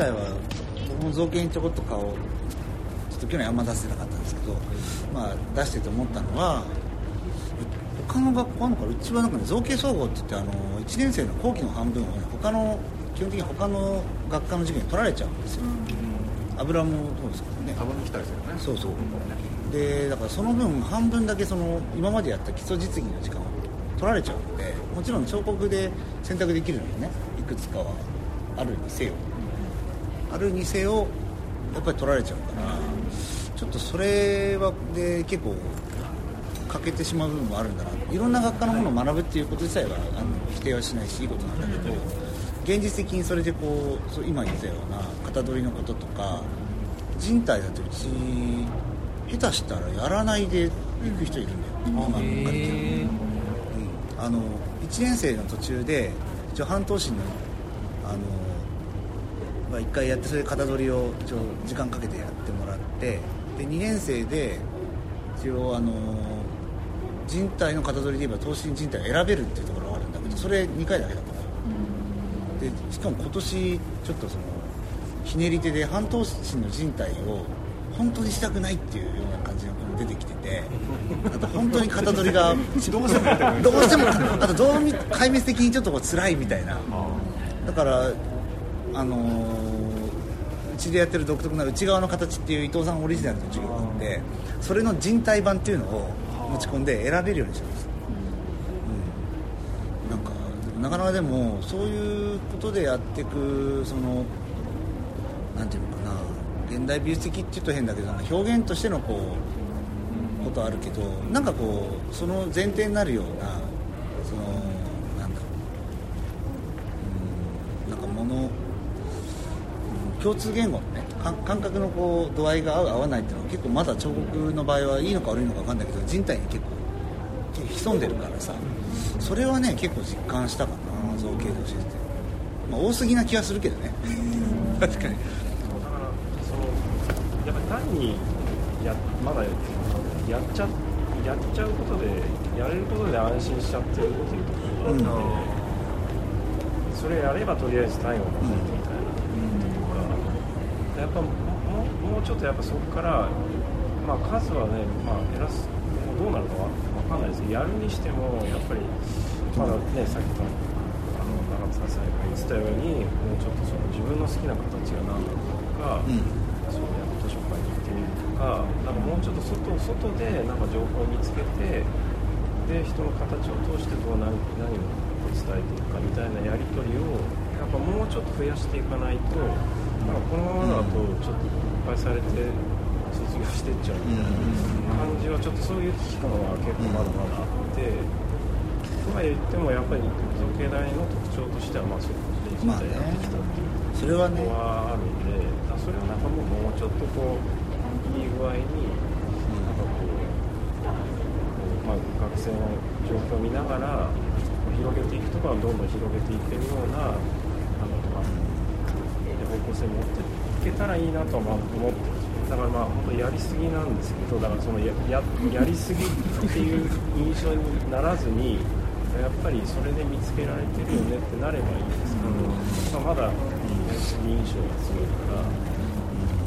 体は僕も造形にちょこっと顔ちょっと去年あんま出せてなかったんですけど、まあ、出してて思ったのは他の学校あるのかなうちはなんかね造形総合って言ってあの1年生の後期の半分をね他の基本的に他の学科の授業に取られちゃうんですよ、油もそうですからね。多分来たりするよね。そうそう。でだからその分半分だけその今までやった基礎実技の時間を取られちゃうのでもちろん彫刻で選択できるのにねいくつかはあるにせよあるにせよやっぱり取られちゃうから。ちょっとそれはで結構欠けてしまう部分もあるんだな。いろんな学科のものを学ぶっていうこと自体はあの否定はしないしいいことなんだけど現実的にそれでこうそう今言ったような型取りのこととか人体だとうち下手したらやらないで行く人いるんだよ、今のカリキュラムうん。あの1年生の途中で一応半年のあの、まあ、1回やってそれで型取りを一応時間かけてやってもらってで2年生で一応あの人体の型取りで言えば等身人体を選べるっていうところがあるんだけどそれ2回だけだったのよ。でしかも今年ちょっとそのひねり手で半等身の人体を本当にしたくないっていうような感じの子も出てきててあと本当に型取りが どうしてもどうしてもあとどう見壊滅的にちょっとこう辛いみたいな。だからあのーうちでやってる独特な内側の形っていう伊藤さんオリジナルの授業があってそれの人体版っていうのを持ち込んで選べるようにしたんです。うん。なんかなかなかでもそういうことでやっていくそのなんていうのかな現代美術的って言うと変だけど表現としてのこうことはあるけどなんかこうその前提になるようなそのなんだろううんなんかものうん共通言語のねか感覚のこう度合いが合う合わないっていうのは結構まだ彫刻の場合はいいのか悪いのか分かんないけど人体に結構潜んでるからさそれはね結構実感したかな造形で教えて。て、まあ、多すぎな気はするけどね。確かに。だからそのやっぱり単にやまだやっちゃやっちゃうことでやれることで安心しちゃってるっていうところがあって、それやればとりあえず単位を持てるみたいな。ところがやっぱもうもうちょっとやっぱそこからまあ数はねまあ減らすどうなるかわわかんないですけどやるにしてもやっぱりまだねさっきのあの長津さんが言ってたようにもうちょっとその自分の好きな形が何なのかとか、うん。そうやっぱ図書館に行ってみるとかなんかもうちょっと外外でなんか情報を見つけてで人の形を通してどう何何を伝えていくかみたいなやり取りをやっぱもうちょっと増やしていかないとなんかこのままだとちょっといっぱいされて卒業してっちゃうみたいな感じはちょっとそういう期間は結構まだまだあって。とは言ってもやっぱり造形大の特徴としてはまあそういうことで人体やってきたっていうそれはねのはあるんで、それをなんかもうもうちょっとこういい具合になんかこうまあ、学生の状況を見ながら広げていくとかどんどん広げていけるような、向性を持っていけたらいいなとはまあ思ってだからまあ本当やりすぎなんですけどだからそのやややりすぎっていう印象にならずにやっぱりそれで見つけられてるよねってなればいいんですけど、まあ、まだやりすぎ印象が強いから。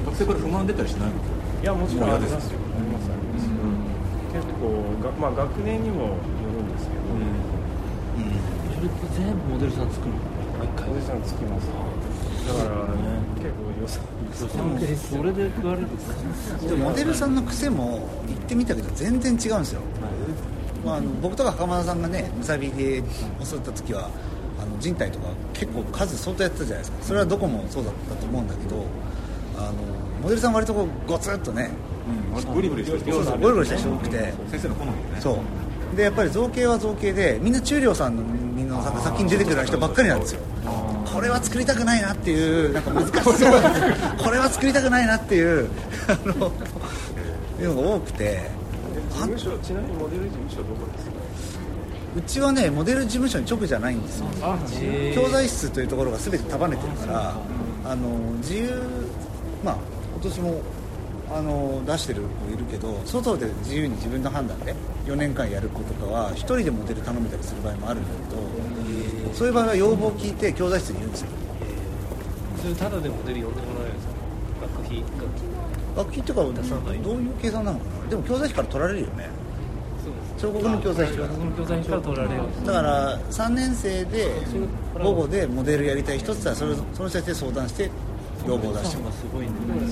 学生から不満出たりしないのいやもちろんありますよ。ありますあります。結構がまあ学年にもよるんですけど、それって全部モデルさん作るの毎回おじさんつきます。だから、結構予算でもそれで食われるんでモデルさんの癖も言ってみたけど全然違うんですよ、まあ、あの僕とか袴田さんがねむさびで教わった時はあの人体とか結構数相当やってたじゃないですか。それはどこもそうだったと思うんだけどあのモデルさん割とこうゴツッとね割とゴリゴリした人そうそうゴリゴリした人多くて。先生の好みでね。そう。でやっぱり造形は造形でみんな中量さんのみんな作品に出てくる人ばっかりなんですよこれは作りたくないなっていうなんか難しそうこれは作りたくないなっていうあのいうのが多くて事務所ちなみにモデル事務所どこですか。うちはねモデル事務所に直じゃないんですよあ、教材室というところが全て束ねてるからあの自由まあ今年もあの出してる子いるけど外で自由に自分の判断で4年間やる子とかは1人でモデル頼めたりする場合もあるんだけどそういう場合は要望を聞いて教材室にいるんですよ。それただでモデル呼んでもらえるんですか？学費学費学費っていうか出さないどういう計算なのかな？でも教材費から取られるよね。彫刻の教材費から。教材費から取られるだから3年生で午後でモデルやりたい人って言ったらそれその人たちで相談して要望を出してもらう。すごいねでも3年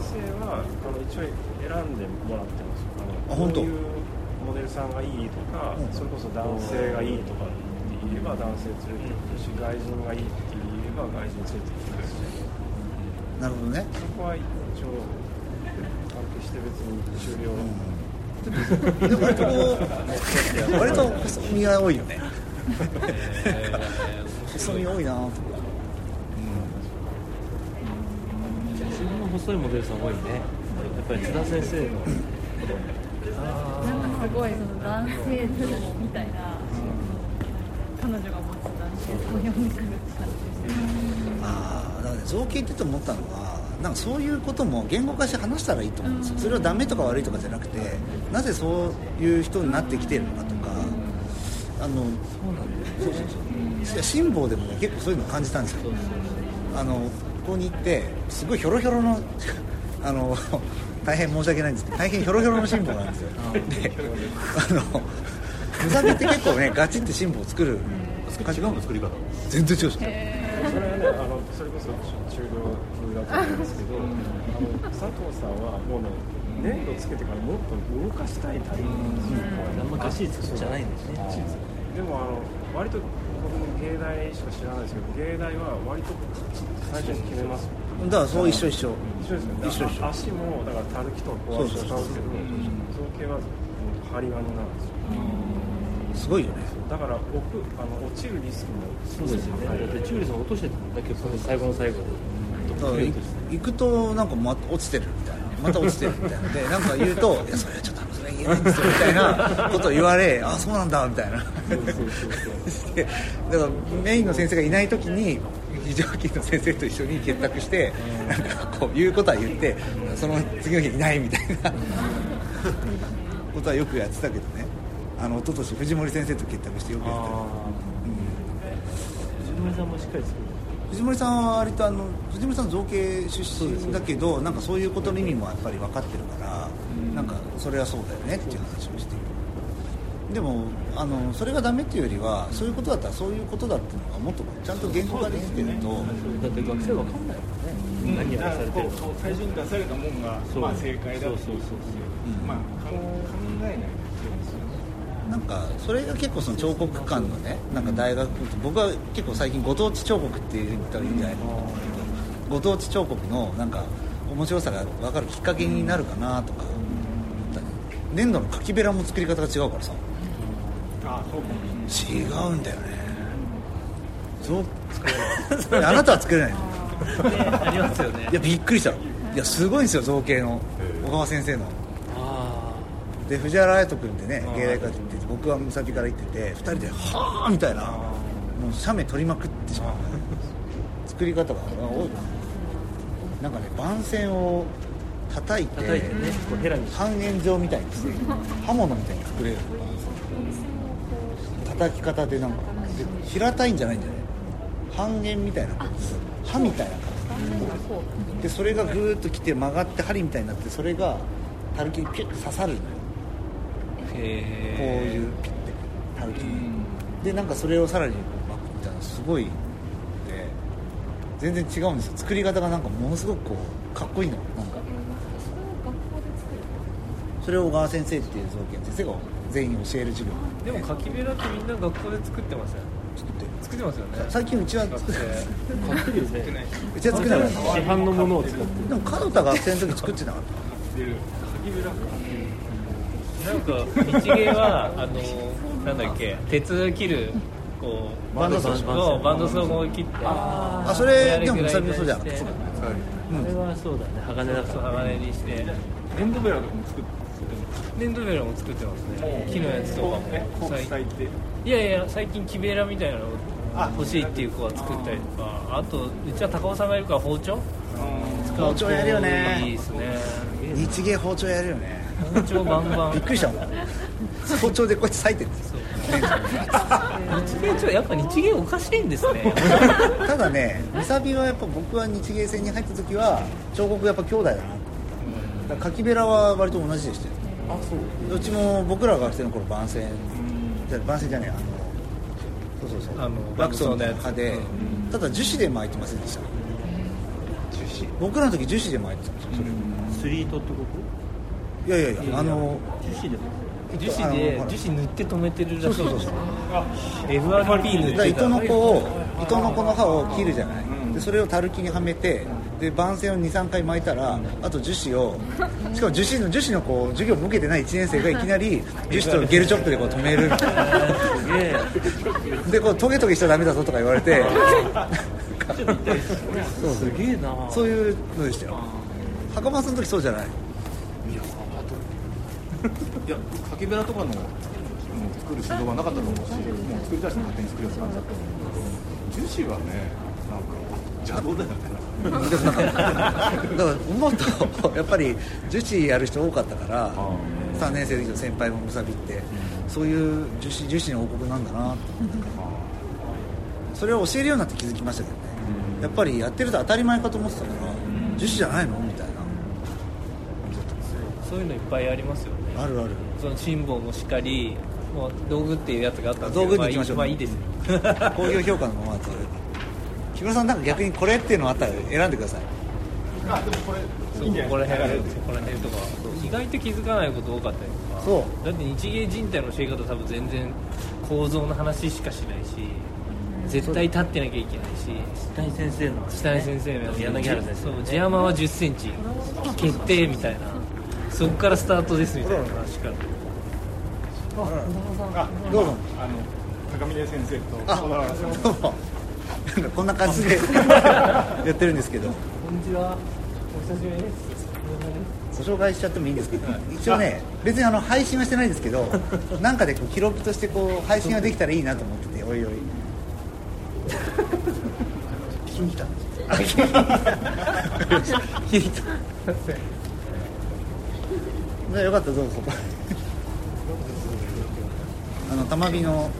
生はあの一応選んでもらってます。よあのあ本当？こういうモデルさんがいいとか、うん。それこそ男性がいいとか言えば男性連れて行くし外人がいいって言えば外人連れて行くしなるほどね。そこは一応関係して別に終了、でも割とこう割と細身が多いよね。細身多いな。と自分の細いモデルさん多いね。やっぱり津田先生の。なんかすごいその男性みたいな、彼女が持つ男性んでくるああだからね造形って言って思ったのはなんかそういうことも言語化して話したらいいと思うんですよ。それはダメとか悪いとかじゃなくてなぜそういう人になってきてるのかとかあのそうそうそう。いや辛抱でもね結構そういうの感じたんですよ。あのここに行ってすごいヒョロヒョロの あの大変申し訳ないんですけど大変ヒョロヒョロの辛抱なんですよ。であのムサビって結構ねガチって辛抱を作る違うの作り方。全然違うそれはねあのそれこそ中量風だと思うんですけどあの佐藤さんはもうね粘土つけてからもっと動かしたいタイプなんですよ、あん。まガシリ作るんじゃないんですねでもあの割と僕も芸大しか知らないですけど芸大は割と最初に決めます。だからそう一緒一緒。一緒ですよね。一緒一緒。足もだからたるきと壊しを使うんですけど造形は針金なんですよすごいよね。だから奥あの落ちるリスクもそうですよね。だってチューリさん落としてたんだけどその最後の最後で行くとなんかまた落ちてるみたいな。また落ちてるみたいな。でなんか言うと「いやそれはちょっとあのそれ言えないんですよ」みたいなことを言われ「あそうなんだ」みたいな。でだからメインの先生がいない時に非常勤の先生と一緒に結託してなんかこう言うことは言ってその次の日いないみたいな。ことはよくやってたけどねあの一昨年藤森先生と結託してよくやってたああ藤森さんもしっかり作る。藤森さんは割とあの藤森さん造形出身だけどなんかそういうことの意味もやっぱり分かってるから、なんかそれはそうだよねっていう話をしている。でもあのそれがダメっていうよりはそういうことだったらそういうことだっていうのがもっとちゃんと言語化できてると、だって学生わかんないもんね。何やらされてる。最初に出されたもんが、そうまあ、正解だそうとそうそう。うん。まあ、考えないですよねなんかそれが結構その彫刻館のねなんか大学僕は結構最近ご当地彫刻って言ったらいいんじゃないかな。と思うんだけどご当地彫刻のなんか面白さが分かるきっかけになるかなとか粘土のかきべらも作り方が違うからさ。あそうか違うんだよね。そう。作れないあなたは作れないの？ありますよね。いやびっくりした。いやすごいんですよ造形の。小川先生の。あで藤原隼人君ってね芸大から行ってて僕は武蔵から行ってて2人で「はあ」みたいな。もう写メ撮りまくってしまう。作り方が多いな。んかね番線を叩いて叩いてね半円状みたいにして刃物みたいに隠れる。叩き方でなんかで平たいんじゃないんだよね。半円みたいな刃みたいな。感じでそれがぐーっときて曲がって針みたいになってそれがたるきにピュッと刺さるのよこうへいうピッてたるきにでなんかそれをさらにこう巻くみたいなすごいで全然違うんですよ。作り方がなんかものすごくこうかっこいいの。なんか。それを小川先生っていう造形の先生が全員教える授業。でもカキベラってみんな学校で作ってますよね。作って作ってますよね。最近うちは作ってない。えかっこいい。うちは作ってなかっ市販のものを使ってたでも門田学生の時作ってなかっなんか日芸はあのなんだっけ鉄切るこうバンドソーバンドソーを切ってあそれでもむさびもそうじゃなくてそれはそうだね。鋼だそう鋼にして。エンドベラとかも作って粘土ベラも作ってますね。木のやつとかも。こう最咲いて。いやいや最近木べらみたいなの欲しいっていう子が作ったりとかあとうちは高尾さんがいるから包丁？包丁やるよね。いいですね日芸包丁やるよね包丁バンバン。びっくりしたもん。包丁でこうやって裂いてるんですよ。日芸ちょやっぱ日芸おかしいんですね。ただねむさびはやっぱ僕は日芸戦に入った時は彫刻やっぱ兄弟だな。だからカキベラは割と同じでしたよ。あそう。どっちも僕らが学生の頃番宣。番宣じゃねえあのそうそうそう。あのワクソンのワクソンのやつ派でただ樹脂で巻いてませんでした。樹脂。僕らの時樹脂で巻いてたんですよそれ。をスリートってこいやいやいやあのと樹脂でも樹脂で樹脂塗って止めてるらしいそうそうそう。FRP 塗ってた糸の子を糸の子の刃を切るじゃない、でそれをたるきにはめてで番線を23回巻いたらあと樹脂をしかも樹脂の樹脂のこう授業を受けてない1年生がいきなり樹脂とゲルチョップでこう止める。みたいなでこうトゲトゲしちゃダメだぞとか言われて。そう。すげえな。そういうのでしたよ。袴さんの時そうじゃないいやカキベラとかのもう作る指導はなかったと思うしもう作りたい人勝手に作るやつ感じだったと思う樹脂はねなんか邪道だよねでもなんかだから思うとやっぱり樹脂やる人多かったから3年生の先輩もむさびってそういう樹脂樹脂の王国なんだなと思ってそれを教えるようになって気づきましたけどね。やっぱりやってると当たり前かと思ってたから樹脂じゃないのみたいなそういうのいっぱいありますよね。あるある。その辛抱もしっかりもう道具っていうやつがあったんですけど道具に行きましょう。まあいいまあいいです。よ 工業評価のままだと木村さんなんか逆にこれっていうのあったら選んでください。あでもこれそうここら辺ここら辺とか意外と気づかないこと多かったりとか。そう。だって日芸人体の教え方多分全然構造の話しかしないし絶対立ってなきゃいけないし下井先生の下井先生のやつ柳原先生そう地山は1 0ンチ決定みたいなそこからスタートですみたいな話から。あどうも。あの高峰先生とあ小田原さん。どうもなんかこんな感じでやってるんですけど。こんにちは。お久しぶりです。ご紹介しちゃってもいいんですけど一応ね別にあの配信はしてないですけどなんかでこう記録としてこう配信ができたらいいなと思ってておいおい。聞きに来たあ 聞きに来た。聞きに来たじゃあよかったらどうぞ。あの玉火の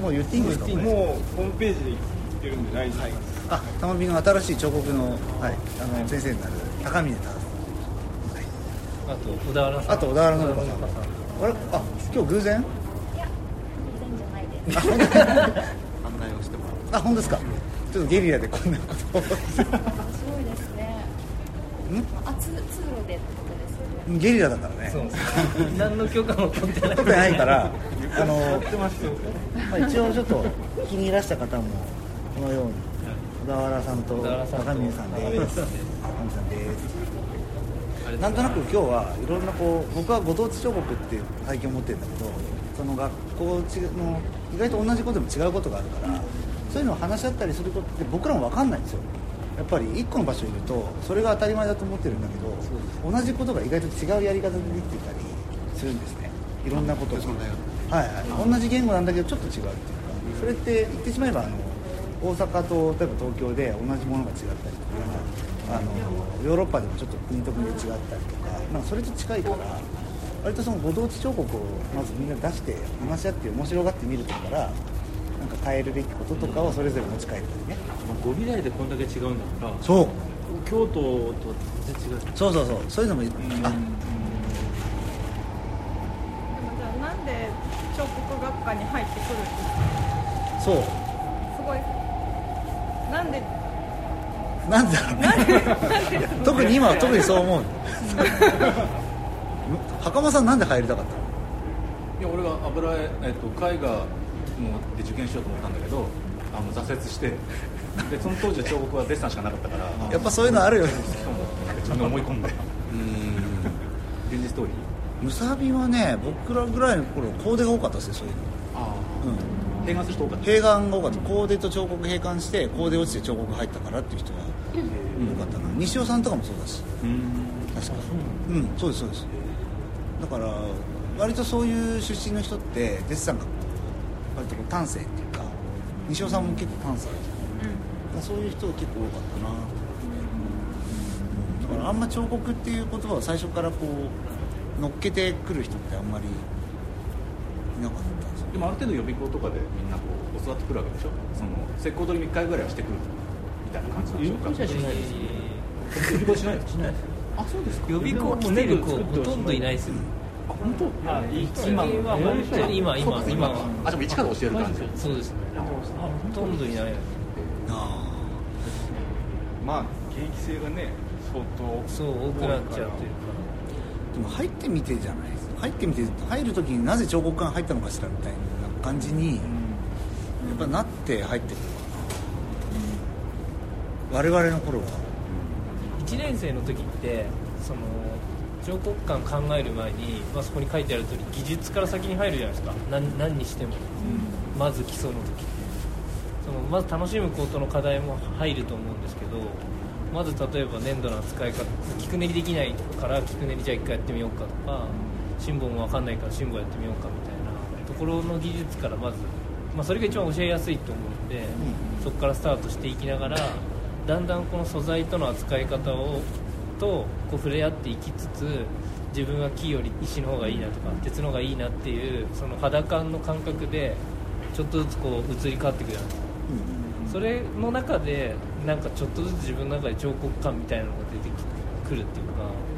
もう言っていいんですか？もうホームページで言ってるんで大丈夫です、あ玉火の新しい彫刻の,、はい、あの先生になる高峰忠あと小田原さん。あと小田原の子さんあれ？あ今日偶然？いや全然じゃないです。あ本当案内をしてもらう。あ本当ですか？ちょっとゲリラでこんなことすごいですね。あつ通路でゲリラだからね。そう。何の許可も取ってない。取ってないからあの、まあ、一応ちょっと気に入らした方もこのように小田原さんと高峰さんです高峰さんでなんとなく今日はいろんなこう僕はご当地彫刻っていう体験を持ってるんだけどその学校ちの意外と同じことでも違うことがあるからそういうのを話し合ったりすることって僕らも分かんないんですよやっぱり一個の場所にいるとそれが当たり前だと思ってるんだけど同じことが意外と違うやり方でできてたりするんですね。いろんなことが。はいはい。同じ言語なんだけどちょっと違うっていうか。それって言ってしまえばあの大阪と例えば東京で同じものが違ったりとかあのヨーロッパでもちょっと国と国で違ったりとか、まあ、それと近いから割とそのご当地彫刻をまずみんな出して話し合って面白がって見るとこからなんか変えるべきこととかをそれぞれ持ち帰ったりね。語尾台でこんだけ違うんだからそう。京都と全然違う。そうそうそう。そういうのもあ。じゃあなんで彫刻学科に入ってくるんですか？そう。すごい。なんで？なんだろうね。特に今は特にそう思う。袴さんなんで入りたかったの？いや俺が油絵、えっと、絵画ので受験しようと思ったんだけどあの挫折して。でその当時は彫刻はデッサンしかなかったから やっぱそういうのあるよね。自分で思い込んで。現実通り。ムサビはね僕らぐらいの頃コーデが多かったですよそういうの。あうん。あ併願する人多かった。閉眼が多かった。コーデと彫刻閉眼してコーデ落ちて彫刻入ったからっていう人が多かったな。西尾さんとかもそうだし。うん。確かうんそうですそうです。だから割とそういう出身の人ってデッサンが割とこう端正っていうか西尾さんも結構パンサーじゃん、そういう人が結構多かったな、うん。だからあんま彫刻っていう言葉を最初からこう乗っけてくる人ってあんまりいなかったんですよ。でもある程度予備校とかでみんなこう教わってくるわけでしょ？その石膏取り3回ぐらいはしてくるみたいな感じなんでしょうかじゃしないです予備校しないですあそうですか。予備校来てる子ほとんどいないですよ。あ本当？あ今は本当？に今今今。あでも一から教える感じ。そうですね。ほとんどいない。あまあ現役性がね相当そう多くなっちゃうというか。ーでも入ってみてじゃない？ですか入ってみて入る時になぜ彫刻館入ったのかしらみたいな感じにやっぱなって入ってくるのかな。我々の頃は。1年生の時ってその彫刻館考える前に、まあ、そこに書いてある通り技術から先に入るじゃないですか。何何にしても、まず基礎の時。ってそのまず楽しむことの課題も入ると思うんですけどまず例えば粘土の扱い方菊練りできないから菊練りじゃあ一回やってみようかとか辛抱も分かんないから辛抱やってみようかみたいなところの技術からまず、まあ、それが一番教えやすいと思うので、そこからスタートしていきながらだんだんこの素材との扱い方をとこう触れ合っていきつつ自分は木より石の方がいいなとか鉄の方がいいなっていうその肌感の感覚でちょっとずつこう移り変わっていくじゃないですかそれの中でなんかちょっとずつ自分の中で彫刻感みたいなのが出てくるっていうか。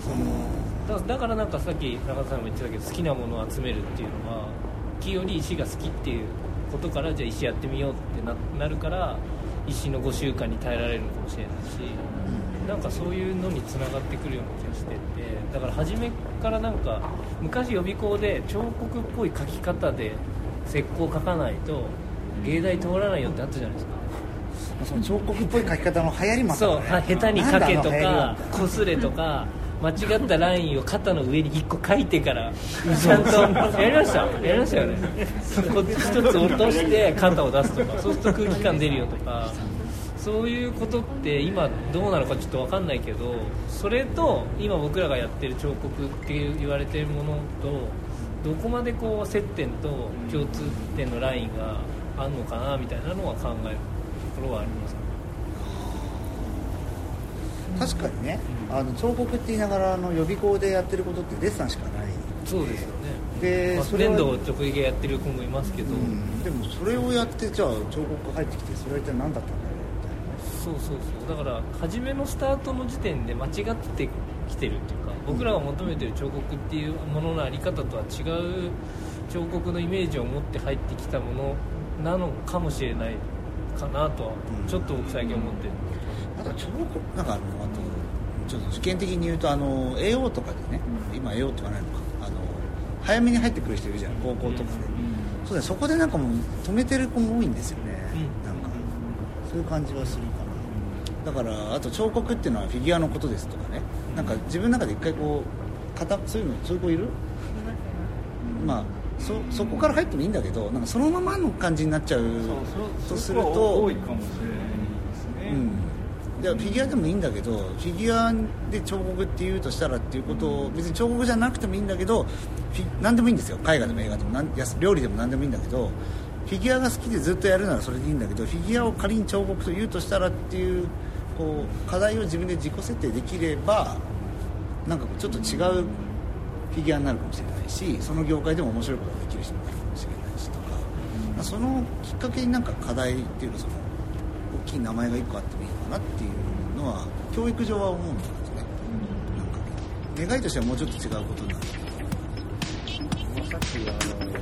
そのだだからなんかさっき中田さんも言ってたけど好きなものを集めるっていうのは木より石が好きっていうことからじゃあ石やってみようってななるから石の5週間に耐えられるのかもしれないしなんかそういうのにつながってくるような気がしててだから初めからなんか昔予備校で彫刻っぽい描き方で石膏を描かないと芸大通らないよってあったじゃないですか。その彫刻っぽい描き方の流行りもあったそう。下手に描けとかりはこすれとか間違ったラインを肩の上に1個描いてからちゃんとやりました。やりましたよね。こっち一つ落として肩を出すとかそうすると空気感出るよとかそういうことって今どうなのかちょっと分かんないけどそれと今僕らがやってる彫刻って言われてるものとどこまでこう接点と共通点のラインがあるのかなみたいなのは考えるところはあります確かにね。あの彫刻って言いながらあの予備校でやってることってデッサンしかない。そうですよね。まあでそれは粘土を直撃やってる子もいますけど、うん。でもそれをやってじゃあ彫刻が入ってきてそれは一体何だったんだろそうそうそう。だから初めのスタートの時点で間違ってきてるっていうか僕らが求めてる彫刻っていうもののあり方とは違う彫刻のイメージを持って入ってきたものなのかもしれないかなとはうん。ちょっと僕最近思ってる、うなあと彫刻なんかあのあとちょっと受験的に言うとあの AO とかでね、今 AO って言わないのか。あの早めに入ってくる人いるじゃん高校とかで、そうだねそこでなんかもう止めてる子も多いんですよね、うん。なんかそういう感じはするかなだからあと彫刻っていうのはフィギュアのことですとかね。なんか自分の中で一回こうかたそういうのそういう子いる？まあそそこから入ってもいいんだけどなんかそのままの感じになっちゃうとそうすると多いかもしれないですね、うん。でフィギュアでもいいんだけどフィギュアで彫刻って言うとしたらっていうことを別に彫刻じゃなくてもいいんだけど何でもいいんですよ。絵画でも映画でも。なん料理でも何でもいいんだけどフィギュアが好きでずっとやるならそれでいいんだけどフィギュアを仮に彫刻と言うとしたらっていうこう課題を自分で自己設定できればなんかちょっと違うフィギュアになるかもしれないしその業界でも面白いことができる人もいるかもしれないしとか、まあそのきっかけになんか課題っていうかその大きい名前が1個あってもいいのかなっていうのは教育上は思うんですよね、なんか願いとしてはもうちょっと違うことになるさっきあの